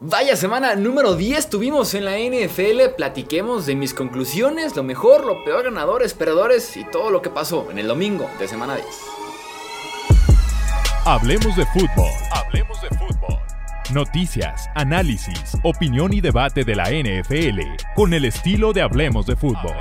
Vaya semana número 10 tuvimos en la NFL, platiquemos de mis conclusiones, lo mejor, lo peor, ganadores, perdedores y todo lo que pasó en el domingo de semana 10. Hablemos de fútbol. Hablemos de fútbol. Noticias, análisis, opinión y debate de la NFL con el estilo de Hablemos de fútbol.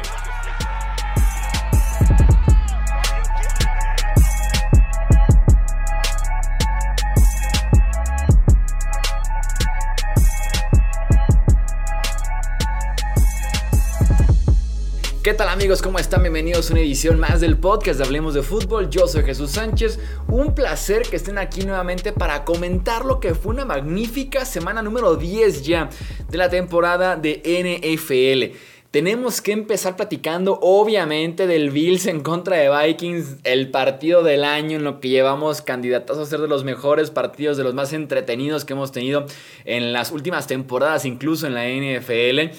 Amigos? ¿Cómo están? Bienvenidos a una edición más del podcast de Hablemos de Fútbol. Yo soy Jesús Sánchez. Un placer que estén aquí nuevamente para comentar lo que fue una magnífica semana número 10 ya de la temporada de NFL. Tenemos que empezar platicando obviamente del Bills en contra de Vikings, el partido del año en lo que llevamos candidatos a ser de los mejores partidos, de los más entretenidos que hemos tenido en las últimas temporadas, incluso en la NFL.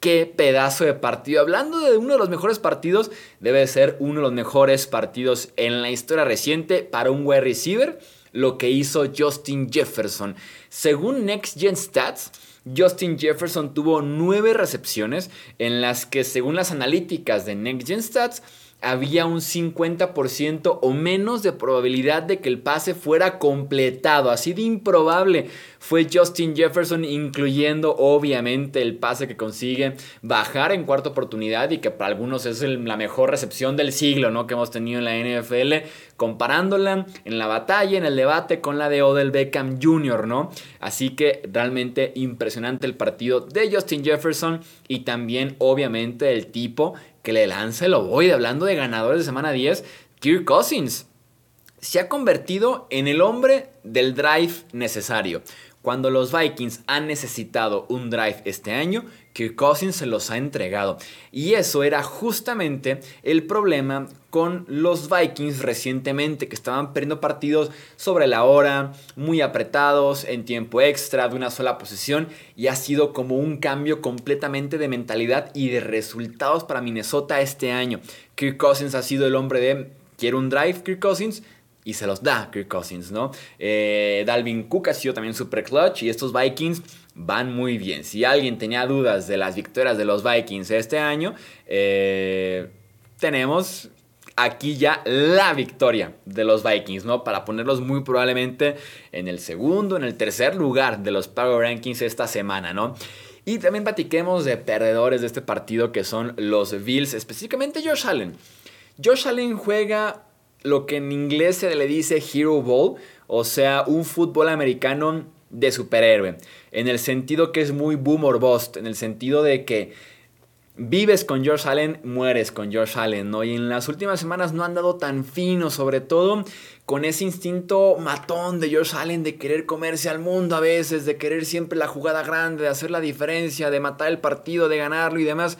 Qué pedazo de partido. Hablando de uno de los mejores partidos, debe ser uno de los mejores partidos en la historia reciente para un wide receiver, lo que hizo Justin Jefferson. Según Next Gen Stats, Justin Jefferson tuvo nueve recepciones en las que según las analíticas de Next Gen Stats, había un 50% o menos de probabilidad de que el pase fuera completado. Así de improbable fue Justin Jefferson, incluyendo obviamente el pase que consigue bajar en cuarta oportunidad y que para algunos es la mejor recepción del siglo ¿no? que hemos tenido en la NFL, comparándola en la batalla, en el debate con la de Odell Beckham Jr., ¿no? Así que realmente impresionante el partido de Justin Jefferson y también obviamente el tipo que le lance el ovoide. Hablando de ganadores de semana 10, Kirk Cousins se ha convertido en el hombre del drive necesario. Cuando los Vikings han necesitado un drive este año, Kirk Cousins se los ha entregado. Y eso era justamente el problema con los Vikings recientemente, que estaban perdiendo partidos sobre la hora, muy apretados, en tiempo extra, de una sola posición, y ha sido como un cambio completamente de mentalidad y de resultados para Minnesota este año. Kirk Cousins ha sido el hombre de, quiero un drive, Kirk Cousins, y se los da Kirk Cousins, ¿no? Eh, Dalvin Cook ha sido también super clutch y estos Vikings van muy bien. Si alguien tenía dudas de las victorias de los Vikings este año, eh, tenemos aquí ya la victoria de los Vikings, ¿no? Para ponerlos muy probablemente en el segundo, en el tercer lugar de los Power Rankings esta semana, ¿no? Y también platiquemos de perdedores de este partido que son los Bills, específicamente Josh Allen. Josh Allen juega lo que en inglés se le dice Hero Ball, o sea, un fútbol americano de superhéroe, en el sentido que es muy boom or bust, en el sentido de que vives con George Allen, mueres con George Allen, ¿no? Y en las últimas semanas no han dado tan fino, sobre todo con ese instinto matón de George Allen de querer comerse al mundo a veces, de querer siempre la jugada grande, de hacer la diferencia, de matar el partido, de ganarlo y demás.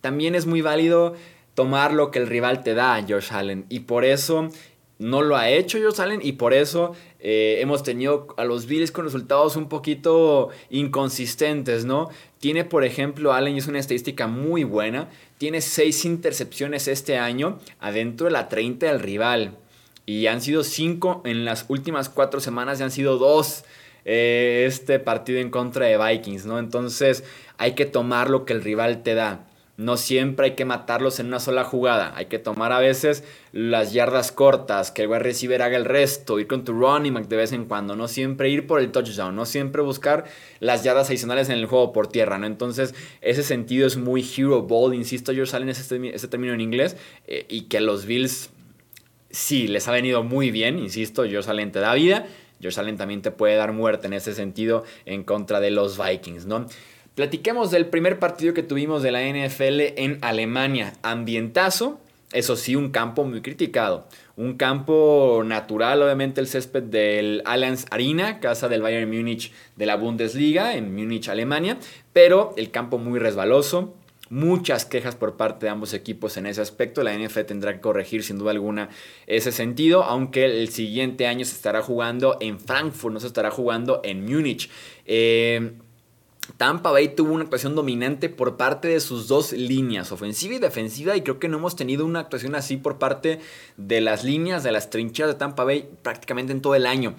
También es muy válido tomar lo que el rival te da, Josh Allen. Y por eso no lo ha hecho Josh Allen y por eso eh, hemos tenido a los Bills con resultados un poquito inconsistentes, ¿no? Tiene, por ejemplo, Allen es una estadística muy buena. Tiene seis intercepciones este año adentro de la 30 del rival. Y han sido cinco en las últimas cuatro semanas y han sido dos eh, este partido en contra de Vikings, ¿no? Entonces hay que tomar lo que el rival te da. No siempre hay que matarlos en una sola jugada. Hay que tomar a veces las yardas cortas, que el wide receiver haga el resto, ir con tu running back de vez en cuando. No siempre ir por el touchdown, no siempre buscar las yardas adicionales en el juego por tierra, ¿no? Entonces, ese sentido es muy hero ball, insisto, yo salen ese, ese término en inglés, eh, y que los Bills sí les ha venido muy bien, insisto, Josh Allen te da vida. Josh Allen también te puede dar muerte en ese sentido en contra de los Vikings, ¿no? Platiquemos del primer partido que tuvimos de la NFL en Alemania. Ambientazo, eso sí, un campo muy criticado. Un campo natural, obviamente, el césped del Allianz Arena, casa del Bayern Múnich de la Bundesliga, en Múnich, Alemania. Pero el campo muy resbaloso. Muchas quejas por parte de ambos equipos en ese aspecto. La NFL tendrá que corregir sin duda alguna ese sentido, aunque el siguiente año se estará jugando en Frankfurt, no se estará jugando en Múnich. Eh, Tampa Bay tuvo una actuación dominante por parte de sus dos líneas, ofensiva y defensiva, y creo que no hemos tenido una actuación así por parte de las líneas, de las trincheras de Tampa Bay prácticamente en todo el año.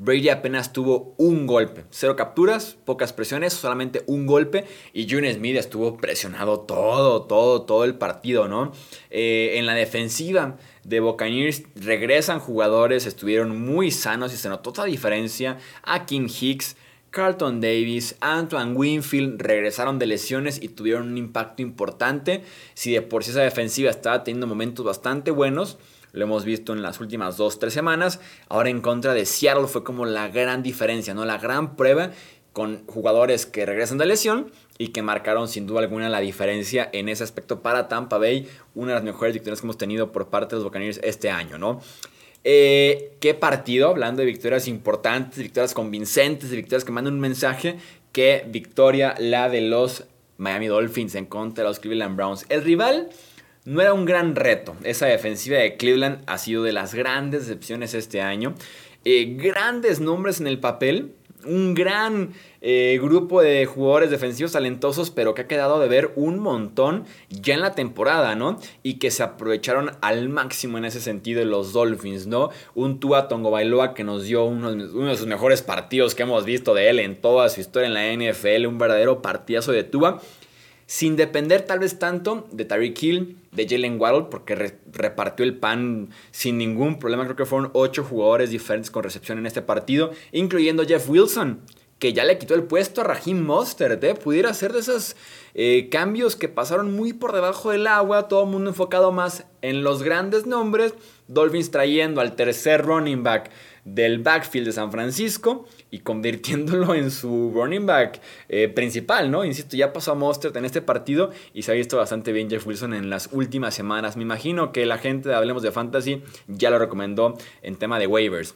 Brady apenas tuvo un golpe, cero capturas, pocas presiones, solamente un golpe y June Smith estuvo presionado todo, todo, todo el partido, ¿no? Eh, en la defensiva de Buccaneers regresan jugadores, estuvieron muy sanos y se notó otra diferencia. A King Hicks, Carlton Davis, Antoine Winfield regresaron de lesiones y tuvieron un impacto importante. Si de por sí esa defensiva estaba teniendo momentos bastante buenos, lo hemos visto en las últimas 2-3 semanas. Ahora en contra de Seattle fue como la gran diferencia, ¿no? La gran prueba con jugadores que regresan de lesión y que marcaron sin duda alguna la diferencia en ese aspecto para Tampa Bay, una de las mejores victorias que hemos tenido por parte de los Buccaneers este año, ¿no? Eh, ¿Qué partido? Hablando de victorias importantes, victorias convincentes, de victorias que mandan un mensaje, qué victoria la de los Miami Dolphins en contra de los Cleveland Browns. El rival no era un gran reto. Esa defensiva de Cleveland ha sido de las grandes decepciones este año. Eh, grandes nombres en el papel, un gran eh, grupo de jugadores defensivos talentosos, pero que ha quedado de ver un montón ya en la temporada, ¿no? Y que se aprovecharon al máximo en ese sentido los Dolphins, ¿no? Un Tua Tongo Bailoa que nos dio uno, de sus mejores partidos que hemos visto de él en toda su historia en la NFL, un verdadero partidazo de Tua sin depender tal vez tanto de Tyreek Hill, de Jalen Waddle, porque repartió el pan sin ningún problema. Creo que fueron ocho jugadores diferentes con recepción en este partido, incluyendo Jeff Wilson, que ya le quitó el puesto a Raheem Mostert. ¿eh? Pudiera ser de esos eh, cambios que pasaron muy por debajo del agua, todo el mundo enfocado más en los grandes nombres. Dolphins trayendo al tercer running back del backfield de San Francisco y convirtiéndolo en su running back eh, principal, ¿no? Insisto, ya pasó a Mostert en este partido y se ha visto bastante bien Jeff Wilson en las últimas semanas. Me imagino que la gente de Hablemos de Fantasy ya lo recomendó en tema de waivers.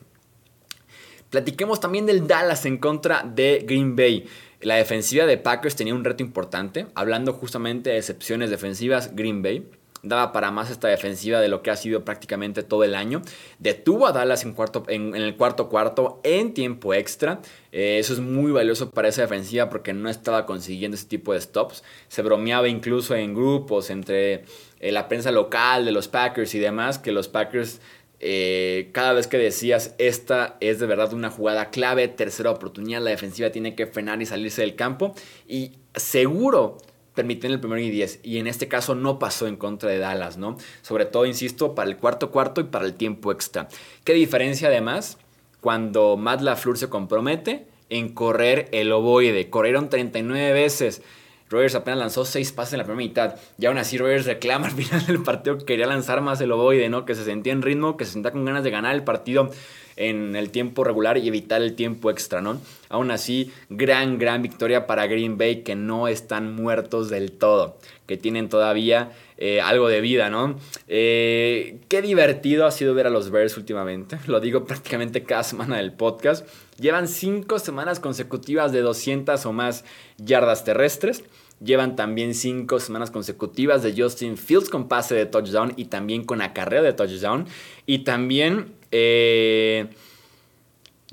Platiquemos también del Dallas en contra de Green Bay. La defensiva de Packers tenía un reto importante, hablando justamente de excepciones defensivas, Green Bay daba para más esta defensiva de lo que ha sido prácticamente todo el año. Detuvo a Dallas en, el cuarto cuarto en tiempo extra. Eh, eso es muy valioso para esa defensiva porque no estaba consiguiendo ese tipo de stops. Se bromeaba incluso en grupos entre eh, la prensa local de los Packers y demás que los Packers eh, cada vez que decías esta es de verdad una jugada clave, tercera oportunidad, la defensiva tiene que frenar y salirse del campo y seguro permiten el primero y 10. Y en este caso no pasó en contra de Dallas, ¿no? Sobre todo, insisto, para el cuarto cuarto y para el tiempo extra. ¿Qué diferencia además cuando Matt LaFleur se compromete en correr el ovoide? Corrieron 39 veces. Rogers apenas lanzó 6 pases en la primera mitad. Y aún así Rogers reclama al final del partido que quería lanzar más el ovoide, ¿no? Que se sentía en ritmo, que se sentía con ganas de ganar el partido en el tiempo regular y evitar el tiempo extra, ¿no? Aún así, gran, gran victoria para Green Bay que no están muertos del todo, que tienen todavía eh, algo de vida, ¿no? Eh, qué divertido ha sido ver a los Bears últimamente, lo digo prácticamente cada semana del podcast. Llevan cinco semanas consecutivas de 200 o más yardas terrestres. Llevan también cinco semanas consecutivas de Justin Fields con pase de touchdown y también con acarreo de touchdown. Y también eh,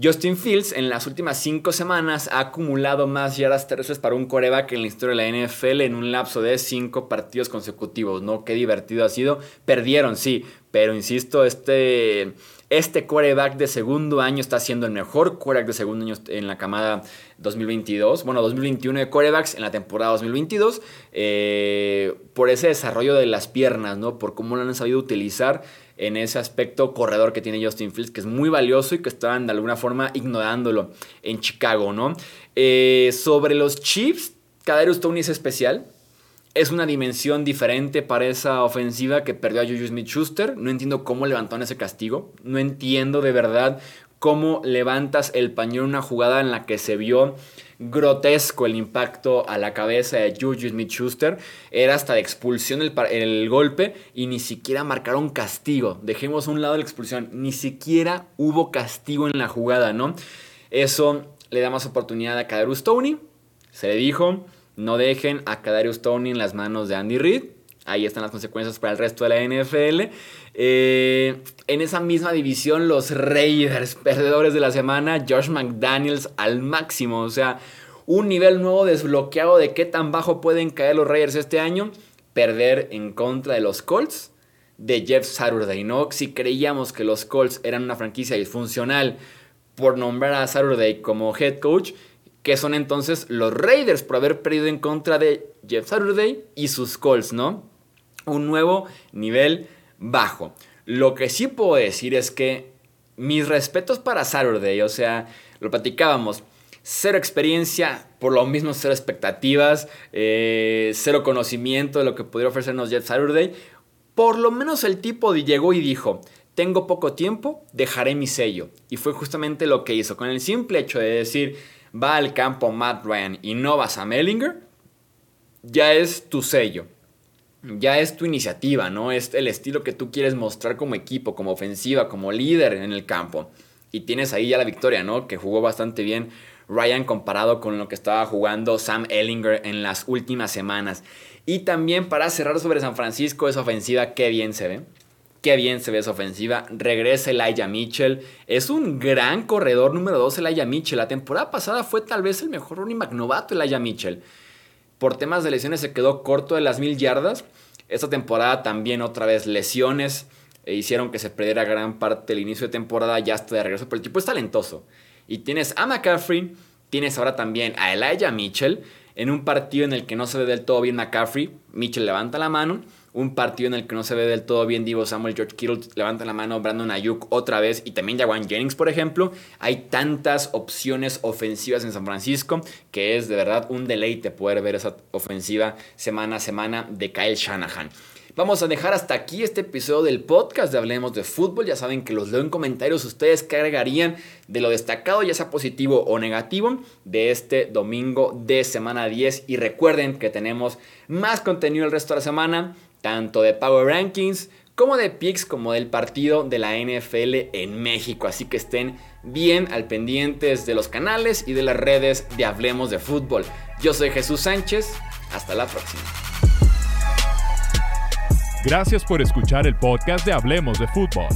Justin Fields en las últimas cinco semanas ha acumulado más yardas terrestres para un coreback en la historia de la NFL en un lapso de cinco partidos consecutivos, ¿no? Qué divertido ha sido. Perdieron, sí, pero insisto, este, este quarterback de segundo año está siendo el mejor quarterback de segundo año en la camada 2022, bueno, 2021 de quarterbacks en la temporada 2022, eh, por ese desarrollo de las piernas, ¿no? Por cómo lo han sabido utilizar en ese aspecto corredor que tiene Justin Fields, que es muy valioso y que estaban de alguna forma ignorándolo en Chicago, ¿no? Eh, sobre los Chiefs, Kadarius Tony es especial. Es una dimensión diferente para esa ofensiva que perdió a Juju Smith-Schuster. No entiendo cómo levantaron ese castigo. No entiendo de verdad cómo levantas el pañuelo en una jugada en la que se vio grotesco el impacto a la cabeza de Juju Smith-Schuster. Era hasta de expulsión el, golpe y ni siquiera marcaron castigo. Dejemos a un lado la expulsión. Ni siquiera hubo castigo en la jugada, ¿no? Eso le da más oportunidad a Kadarius Tony. Se le dijo, no dejen a Kadarius Tony en las manos de Andy Reid. Ahí están las consecuencias para el resto de la NFL. Eh, en esa misma división, los Raiders, perdedores de la semana, Josh McDaniels al máximo. O sea, un nivel nuevo desbloqueado de qué tan bajo pueden caer los Raiders este año. Perder en contra de los Colts de Jeff Saturday, ¿no? Si creíamos que los Colts eran una franquicia disfuncional por nombrar a Saturday como head coach, que son entonces los Raiders por haber perdido en contra de Jeff Saturday y sus Colts, ¿no? Un nuevo nivel bajo. Lo que sí puedo decir es que mis respetos para Saturday, o sea, lo platicábamos, cero experiencia, por lo mismo cero expectativas, eh, cero conocimiento de lo que podría ofrecernos Jeff Saturday. Por lo menos el tipo llegó y dijo, tengo poco tiempo, dejaré mi sello. Y fue justamente lo que hizo. Con el simple hecho de decir, va al campo Matt Ryan y no vas a Mellinger, ya es tu sello. Ya es tu iniciativa, ¿no? Es el estilo que tú quieres mostrar como equipo, como ofensiva, como líder en el campo. Y tienes ahí ya la victoria, ¿no? Que jugó bastante bien Ryan comparado con lo que estaba jugando Sam Ellinger en las últimas semanas. Y también para cerrar sobre San Francisco, esa ofensiva, qué bien se ve. Qué bien se ve esa ofensiva. Regresa Elijah Mitchell. Es un gran corredor número 2 Elijah Mitchell. La temporada pasada fue tal vez el mejor running back novato Elijah Mitchell. Por temas de lesiones se quedó corto de las mil yardas. Esta temporada también otra vez lesiones e hicieron que se perdiera gran parte del inicio de temporada. Ya está de regreso, pero el tipo es talentoso. Y tienes a McCaffrey, tienes ahora también a Elijah Mitchell. En un partido en el que no se ve del todo bien McCaffrey, Mitchell levanta la mano. Un partido en el que no se ve del todo bien Divo Samuel, George Kittle levanta la mano, Brandon Ayuk otra vez y también Jawan Jennings, por ejemplo. Hay tantas opciones ofensivas en San Francisco que es de verdad un deleite poder ver esa ofensiva semana a semana de Kyle Shanahan. Vamos a dejar hasta aquí este episodio del podcast de Hablemos de Fútbol. Ya saben que los leo en comentarios ustedes que agregarían de lo destacado, ya sea positivo o negativo, de este domingo de semana 10. Y recuerden que tenemos más contenido el resto de la semana, tanto de Power Rankings como de picks, como del partido de la NFL en México. Así que estén bien al pendientes de los canales y de las redes de Hablemos de Fútbol. Yo soy Jesús Sánchez. Hasta la próxima. Gracias por escuchar el podcast de Hablemos de Fútbol.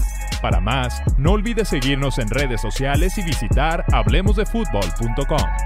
Para más, no olvides seguirnos en redes sociales y visitar hablemosdefutbol.com.